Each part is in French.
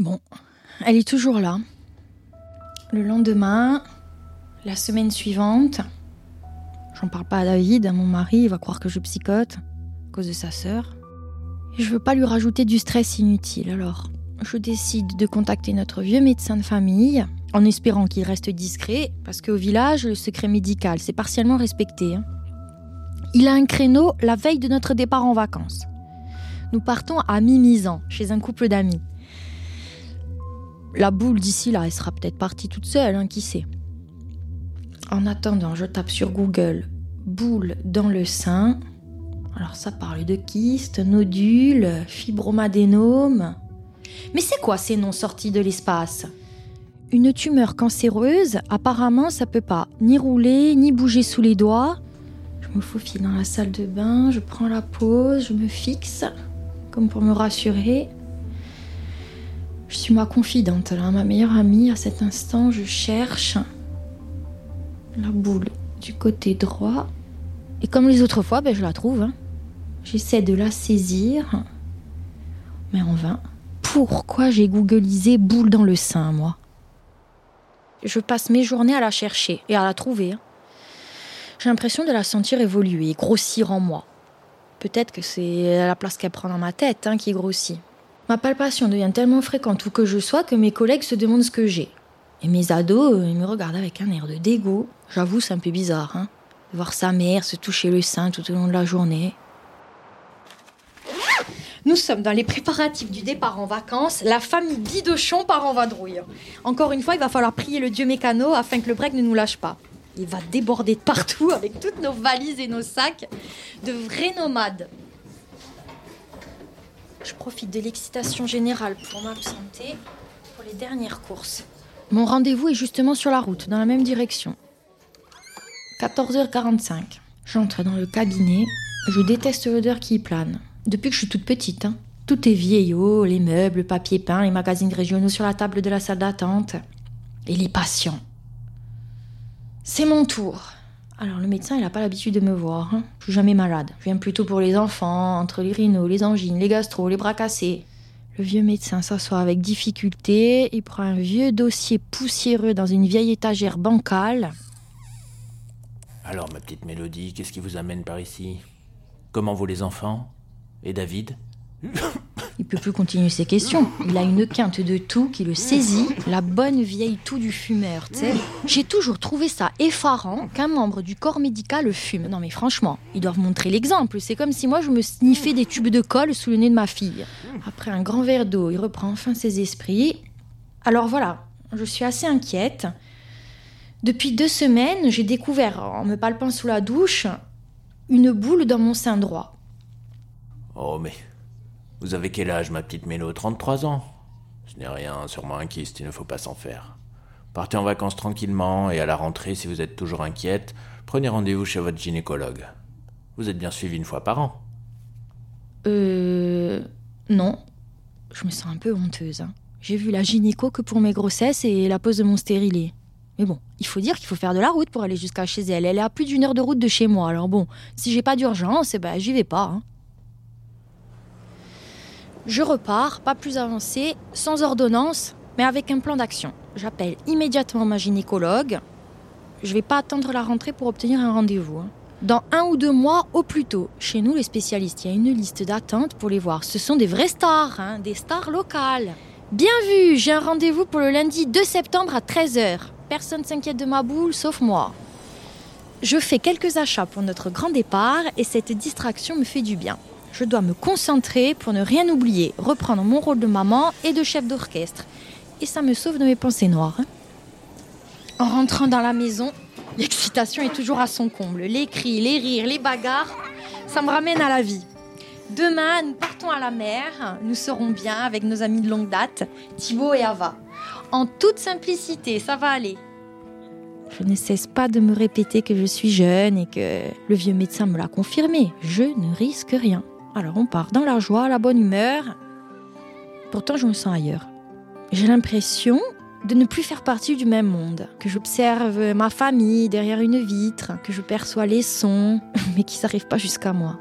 Bon, elle est toujours là. Le lendemain, la semaine suivante, j'en parle pas à David, à mon mari, il va croire que je psychote à cause de sa sœur. Et je veux pas lui rajouter du stress inutile, alors je décide de contacter notre vieux médecin de famille, en espérant qu'il reste discret, parce qu'au village, le secret médical, c'est partiellement respecté. hein. Il a un créneau la veille de notre départ en vacances. Nous partons à Mimizan, chez un couple d'amis. La boule d'ici là, elle sera peut-être partie toute seule, hein, qui sait. En attendant, je tape sur Google boule dans le sein. Alors ça parle de kystes, nodules, fibromadénome. Mais c'est quoi ces noms sortis de l'espace? Une tumeur cancéreuse, apparemment ça peut pas ni rouler, ni bouger sous les doigts. Je me faufile dans la salle de bain, je prends la pause, je me fixe, comme pour me rassurer. Je suis ma confidente, ma meilleure amie. À cet instant, je cherche la boule du côté droit. Et comme les autres fois, ben, je la trouve. hein. J'essaie de la saisir, mais en vain. Pourquoi j'ai googlisé boule dans le sein, moi? Je passe mes journées à la chercher et à la trouver. hein. J'ai l'impression de la sentir évoluer, grossir en moi. Peut-être que c'est la place qu'elle prend dans ma tête hein, qui grossit. Ma palpation devient tellement fréquente où que je sois que mes collègues se demandent ce que j'ai. Et mes ados, euh, ils me regardent avec un air de dégoût. J'avoue, c'est un peu bizarre, hein. Voir sa mère se toucher le sein tout au long de la journée. Nous sommes dans les préparatifs du départ en vacances. La famille Bidochon part en vadrouille. Encore une fois, il va falloir prier le dieu mécano afin que le break ne nous lâche pas. Il va déborder de partout avec toutes nos valises et nos sacs de vrais nomades. Je profite de l'excitation générale pour m'absenter pour les dernières courses. Mon rendez-vous est justement sur la route, dans la même direction. 14h45. J'entre dans le cabinet. Je déteste l'odeur qui y plane. Depuis que je suis toute petite. hein. Tout est vieillot, les meubles, le papier peint, les magazines régionaux sur la table de la salle d'attente. Et les patients. C'est mon tour. Alors le médecin, il n'a pas l'habitude de me voir. hein. Je suis jamais malade. Je viens plutôt pour les enfants, entre les rhinos, les angines, les gastro, les bras cassés. Le vieux médecin s'assoit avec difficulté. Il prend un vieux dossier poussiéreux dans une vieille étagère bancale. Alors, ma petite Mélodie, qu'est-ce qui vous amène par ici? Comment vont les enfants? Et David? Il peut plus continuer ses questions. Il a une quinte de tout qui le saisit, la bonne vieille toux du fumeur, tu sais. J'ai toujours trouvé ça effarant qu'un membre du corps médical fume. Non mais franchement, ils doivent montrer l'exemple. C'est comme si moi je me sniffais des tubes de colle sous le nez de ma fille. Après un grand verre d'eau, il reprend enfin ses esprits. Alors voilà, je suis assez inquiète. Depuis deux semaines, j'ai découvert, en me palpant sous la douche, une boule dans mon sein droit. Oh, mais. Vous avez quel âge, ma petite Mélo? 33 ans Ce n'est rien, sûrement un kyste, il ne faut pas s'en faire. Partez en vacances tranquillement et à la rentrée, si vous êtes toujours inquiète, prenez rendez-vous chez votre gynécologue. Vous êtes bien suivi une fois par an. Euh. Non. Je me sens un peu honteuse. hein. J'ai vu la gynéco que pour mes grossesses et la pose de mon stérilet. Mais bon, il faut dire qu'il faut faire de la route pour aller jusqu'à chez elle. Elle est à plus d'une heure de route de chez moi. Alors bon, si j'ai pas d'urgence, eh ben j'y vais pas. hein. Je repars, pas plus avancé, sans ordonnance, mais avec un plan d'action. J'appelle immédiatement ma gynécologue. Je vais pas attendre la rentrée pour obtenir un rendez-vous. hein. Dans un ou deux mois au plus tôt. Chez nous, les spécialistes, il y a une liste d'attente pour les voir. Ce sont des vraies stars, hein, des stars locales. Bien vu, j'ai un rendez-vous pour le lundi 2 septembre à 13h. Personne s'inquiète de ma boule, sauf moi. Je fais quelques achats pour notre grand départ et cette distraction me fait du bien. Je dois me concentrer pour ne rien oublier, reprendre mon rôle de maman et de chef d'orchestre. Et ça me sauve de mes pensées noires. hein. En rentrant dans la maison, l'excitation est toujours à son comble. Les cris, les rires, les bagarres, ça me ramène à la vie. Demain, nous partons à la mer. Nous serons bien avec nos amis de longue date, Thibaut et Ava. En toute simplicité, ça va aller. Je ne cesse pas de me répéter que je suis jeune et que le vieux médecin me l'a confirmé. Je ne risque rien. Alors on part dans la joie, la bonne humeur. Pourtant, je me sens ailleurs. J'ai l'impression de ne plus faire partie du même monde, que j'observe ma famille derrière une vitre, que je perçois les sons, mais qui s'arrivent pas jusqu'à moi.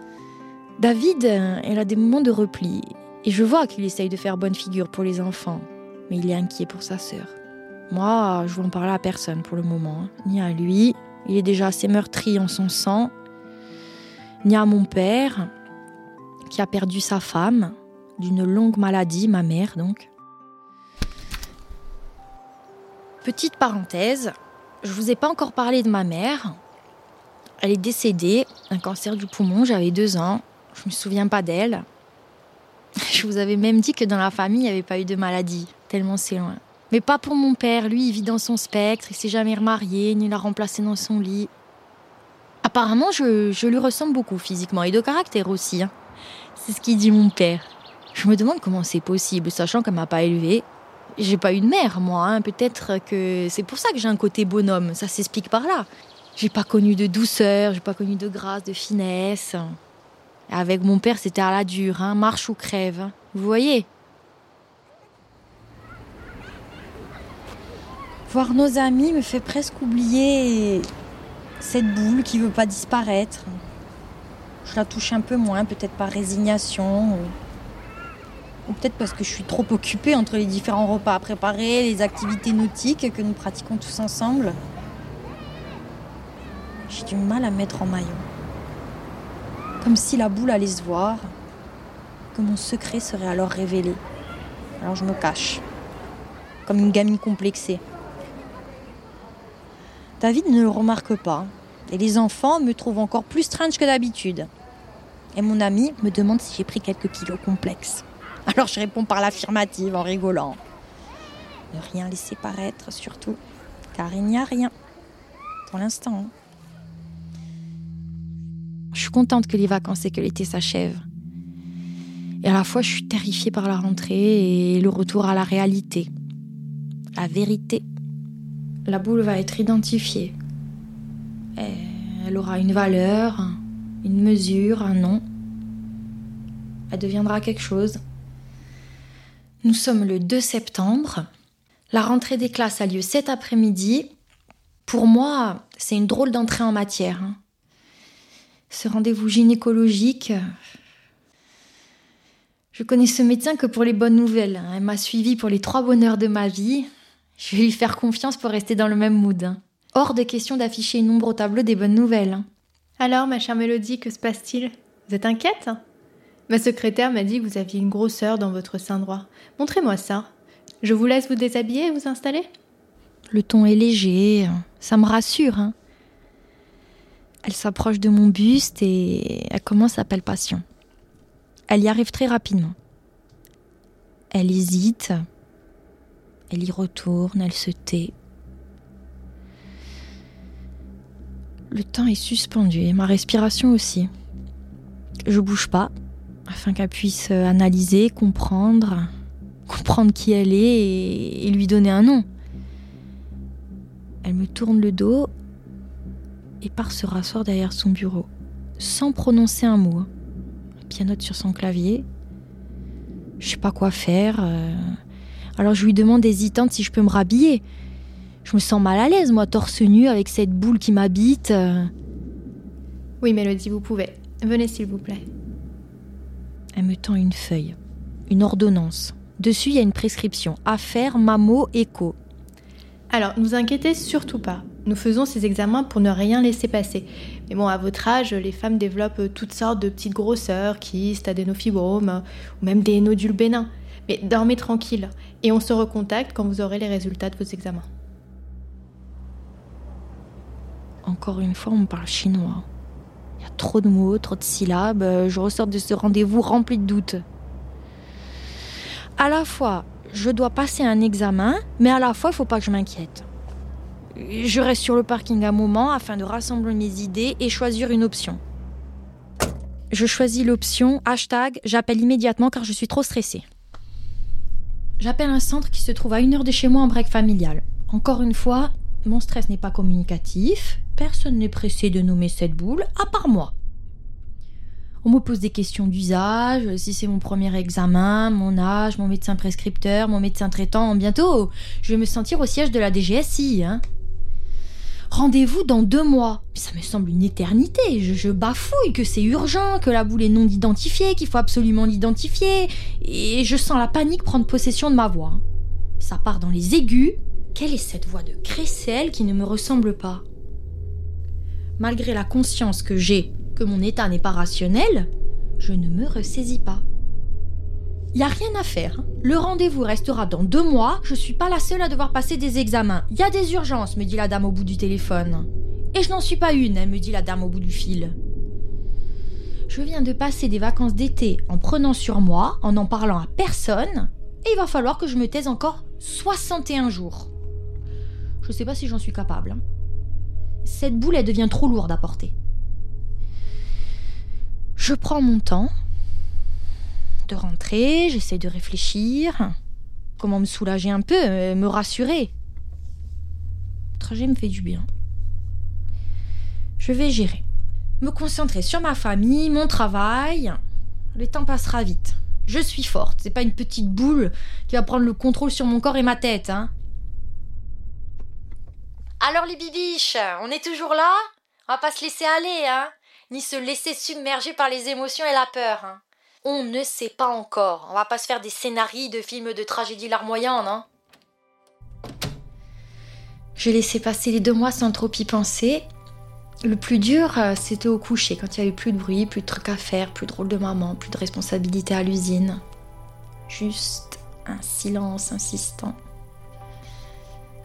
David, il a des moments de repli, et je vois qu'il essaye de faire bonne figure pour les enfants. mais il est inquiet pour sa sœur. Moi, je veux en parler à personne pour le moment, ni à lui. Il est déjà assez meurtri en son sang, ni à mon père, qui a perdu sa femme d'une longue maladie, ma mère donc. Petite parenthèse, je vous ai pas encore parlé de ma mère. Elle est décédée d'un cancer du poumon, j'avais deux ans. Je me souviens pas d'elle. Je vous avais même dit que dans la famille, il n'y avait pas eu de maladie, tellement c'est loin. Mais pas pour mon père, lui, il vit dans son spectre, il s'est jamais remarié, ni l'a remplacé dans son lit. Apparemment, je, lui ressemble beaucoup physiquement et de caractère aussi. Hein. C'est ce qu'il dit mon père. Je me demande comment c'est possible, sachant qu'elle m'a pas élevée. J'ai pas eu de mère, moi. Hein. Peut-être que c'est pour ça que j'ai un côté bonhomme. Ça s'explique par là. J'ai pas connu de douceur, j'ai pas connu de grâce, de finesse. Avec mon père, c'était à la dure, hein. marche ou crève. Vous voyez? Voir nos amis me fait presque oublier cette boule qui veut pas disparaître. Je la touche un peu moins, peut-être par résignation. Ou, peut-être parce que je suis trop occupée entre les différents repas à préparer, les activités nautiques que nous pratiquons tous ensemble. J'ai du mal à mettre en maillot. Comme si la boule allait se voir, que mon secret serait alors révélé. Alors je me cache, comme une gamine complexée. David ne le remarque pas. Et les enfants me trouvent encore plus strange que d'habitude. Et mon ami me demande si j'ai pris quelques kilos complexes. Alors je réponds par l'affirmative en rigolant. Ne rien laisser paraître surtout, car il n'y a rien. Pour l'instant. Je suis contente que les vacances et que l'été s'achèvent. Et à la fois, je suis terrifiée par la rentrée et le retour à la réalité. La vérité la boule va être identifiée. Elle aura une valeur, une mesure, un nom. Elle deviendra quelque chose. Nous sommes le 2 septembre. La rentrée des classes a lieu cet après-midi. Pour moi, c'est une drôle d'entrée en matière. Hein. Ce rendez-vous gynécologique. Je connais ce médecin que pour les bonnes nouvelles. Hein. Elle m'a suivi pour les trois bonheurs de ma vie. Je vais lui faire confiance pour rester dans le même mood. Hein. Hors de question d'afficher une ombre au tableau des bonnes nouvelles. Alors, ma chère Mélodie, que se passe-t-il? Vous êtes inquiète? Ma secrétaire m'a dit que vous aviez une grosseur dans votre sein droit. Montrez-moi ça. Je vous laisse vous déshabiller et vous installer? Le ton est léger, ça me rassure. Hein. Elle s'approche de mon buste et elle commence sa palpation. Elle y arrive très rapidement. Elle hésite, elle y retourne, elle se tait. Le temps est suspendu et ma respiration aussi. Je bouge pas afin qu'elle puisse analyser, comprendre, comprendre qui elle est et, lui donner un nom. Elle me tourne le dos et part se rasseoir derrière son bureau, sans prononcer un mot. Elle pianote sur son clavier. Je sais pas quoi faire. Euh, alors je lui demande hésitante si je peux me rhabiller. Je me sens mal à l'aise, moi, torse nu, avec cette boule qui m'habite. Oui, Mélodie, vous pouvez. Venez, s'il vous plaît. Elle me tend une feuille, une ordonnance. Dessus, il y a une prescription. Affaire, mammo, écho. Alors, ne vous inquiétez surtout pas. Nous faisons ces examens pour ne rien laisser passer. Mais bon, à votre âge, les femmes développent toutes sortes de petites grosseurs, kystes, adénofibromes, ou même des nodules bénins. Mais dormez tranquille et on se recontacte quand vous aurez les résultats de vos examens. Encore une fois, on me parle chinois. Trop de mots, trop de syllabes. Je ressors de ce rendez-vous rempli de doutes. À la fois, je dois passer un examen, mais à la fois, il faut pas que je m'inquiète. Je reste sur le parking un moment afin de rassembler mes idées et choisir une option. Je choisis l'option hashtag j'appelle immédiatement car je suis trop stressée. J'appelle un centre qui se trouve à une heure de chez moi en break familial. Encore une fois, mon stress n'est pas communicatif, personne n'est pressé de nommer cette boule, à part moi. On me pose des questions d'usage, si c'est mon premier examen, mon âge, mon médecin prescripteur, mon médecin traitant. Bientôt, je vais me sentir au siège de la DGSI. Hein. Rendez-vous dans deux mois. ça me semble une éternité. Je, bafouille que c'est urgent, que la boule est non identifiée, qu'il faut absolument l'identifier. Et je sens la panique prendre possession de ma voix. Ça part dans les aigus. Quelle est cette voix de crécelle qui ne me ressemble pas Malgré la conscience que j'ai que mon état n'est pas rationnel, je ne me ressaisis pas. Il y a rien à faire. Le rendez-vous restera dans deux mois. Je suis pas la seule à devoir passer des examens. Il y a des urgences, me dit la dame au bout du téléphone. Et je n'en suis pas une, me dit la dame au bout du fil. Je viens de passer des vacances d'été en prenant sur moi, en n'en parlant à personne, et il va falloir que je me taise encore 61 jours. Je sais pas si j'en suis capable. Hein. Cette boule, elle devient trop lourde à porter. Je prends mon temps, de rentrer, j'essaie de réfléchir. Comment me soulager un peu, euh, me rassurer. Le trajet me fait du bien. Je vais gérer. Me concentrer sur ma famille, mon travail. Le temps passera vite. Je suis forte. C'est pas une petite boule qui va prendre le contrôle sur mon corps et ma tête, hein. Alors les bibiches, on est toujours là? On va pas se laisser aller, hein Ni se laisser submerger par les émotions et la peur, hein on ne sait pas encore. On va pas se faire des scénarios de films de tragédie larmoyante, hein J'ai laissé passer les deux mois sans trop y penser. Le plus dur, euh, c'était au coucher, quand il y avait plus de bruit, plus de trucs à faire, plus de rôle de maman, plus de responsabilité à l'usine. Juste un silence insistant.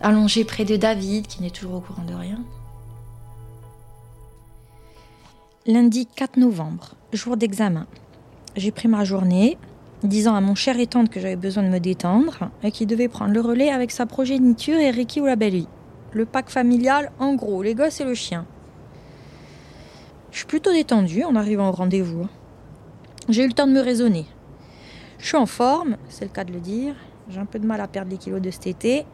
Allongé près de David, qui n'est toujours au courant de rien. Lundi 4 novembre, jour d'examen j'ai pris ma journée, disant à mon cher et tante que j'avais besoin de me détendre et qu'il devait prendre le relais avec sa progéniture et Ricky ou la belle vie. Le pack familial, en gros, les gosses et le chien. Je suis plutôt détendue en arrivant au rendez-vous. J'ai eu le temps de me raisonner. Je suis en forme, c'est le cas de le dire. J'ai un peu de mal à perdre les kilos de cet été.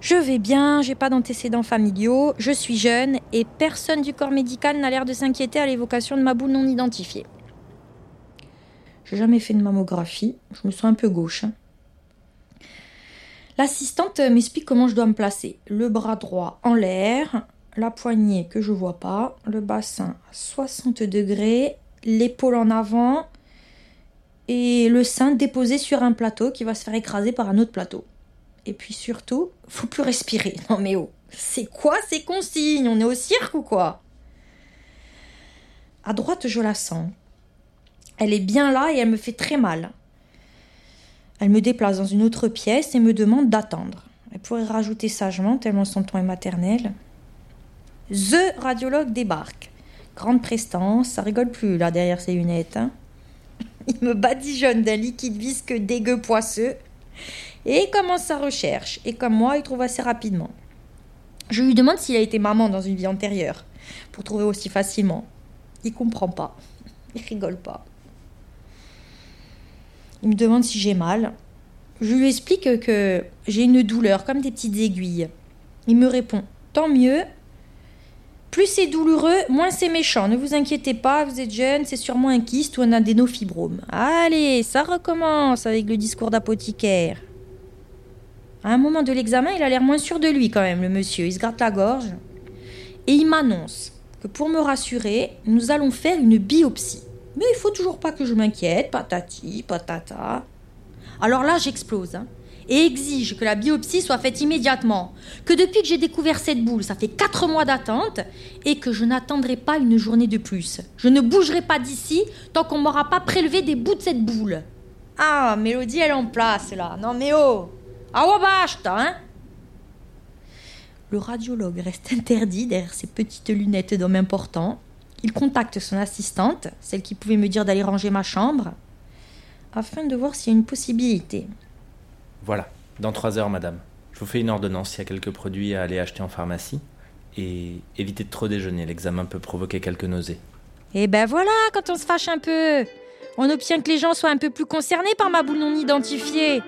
Je vais bien, j'ai pas d'antécédents familiaux, je suis jeune et personne du corps médical n'a l'air de s'inquiéter à l'évocation de ma boule non identifiée. J'ai jamais fait de mammographie. Je me sens un peu gauche. Hein. L'assistante m'explique comment je dois me placer. Le bras droit en l'air, la poignée que je vois pas, le bassin à 60 degrés, l'épaule en avant et le sein déposé sur un plateau qui va se faire écraser par un autre plateau. Et puis surtout, faut plus respirer. Non mais oh, c'est quoi ces consignes? On est au cirque ou quoi? À droite, je la sens. Elle est bien là et elle me fait très mal. Elle me déplace dans une autre pièce et me demande d'attendre. Elle pourrait rajouter sagement, tellement son ton est maternel. The radiologue débarque. Grande prestance, ça rigole plus là derrière ses lunettes. Hein. Il me badigeonne d'un liquide visque dégueu poisseux et commence sa recherche. Et comme moi, il trouve assez rapidement. Je lui demande s'il a été maman dans une vie antérieure pour trouver aussi facilement. Il comprend pas. Il rigole pas. Il me demande si j'ai mal. Je lui explique que j'ai une douleur, comme des petites aiguilles. Il me répond Tant mieux. Plus c'est douloureux, moins c'est méchant. Ne vous inquiétez pas, vous êtes jeune, c'est sûrement un kyste ou un adénofibrome. Allez, ça recommence avec le discours d'apothicaire. À un moment de l'examen, il a l'air moins sûr de lui quand même, le monsieur. Il se gratte la gorge. Et il m'annonce que pour me rassurer, nous allons faire une biopsie. Mais il faut toujours pas que je m'inquiète, patati, patata. Alors là, j'explose. Hein, et exige que la biopsie soit faite immédiatement. Que depuis que j'ai découvert cette boule, ça fait quatre mois d'attente et que je n'attendrai pas une journée de plus. Je ne bougerai pas d'ici tant qu'on m'aura pas prélevé des bouts de cette boule. Ah, Mélodie, elle est en place là. Non mais oh Ah ouais, hein Le radiologue reste interdit derrière ses petites lunettes d'homme important il contacte son assistante, celle qui pouvait me dire d'aller ranger ma chambre, afin de voir s'il y a une possibilité. Voilà, dans trois heures, madame. Je vous fais une ordonnance s'il y a quelques produits à aller acheter en pharmacie. Et évitez de trop déjeuner, l'examen peut provoquer quelques nausées. Eh ben voilà, quand on se fâche un peu, on obtient que les gens soient un peu plus concernés par ma boule non identifiée.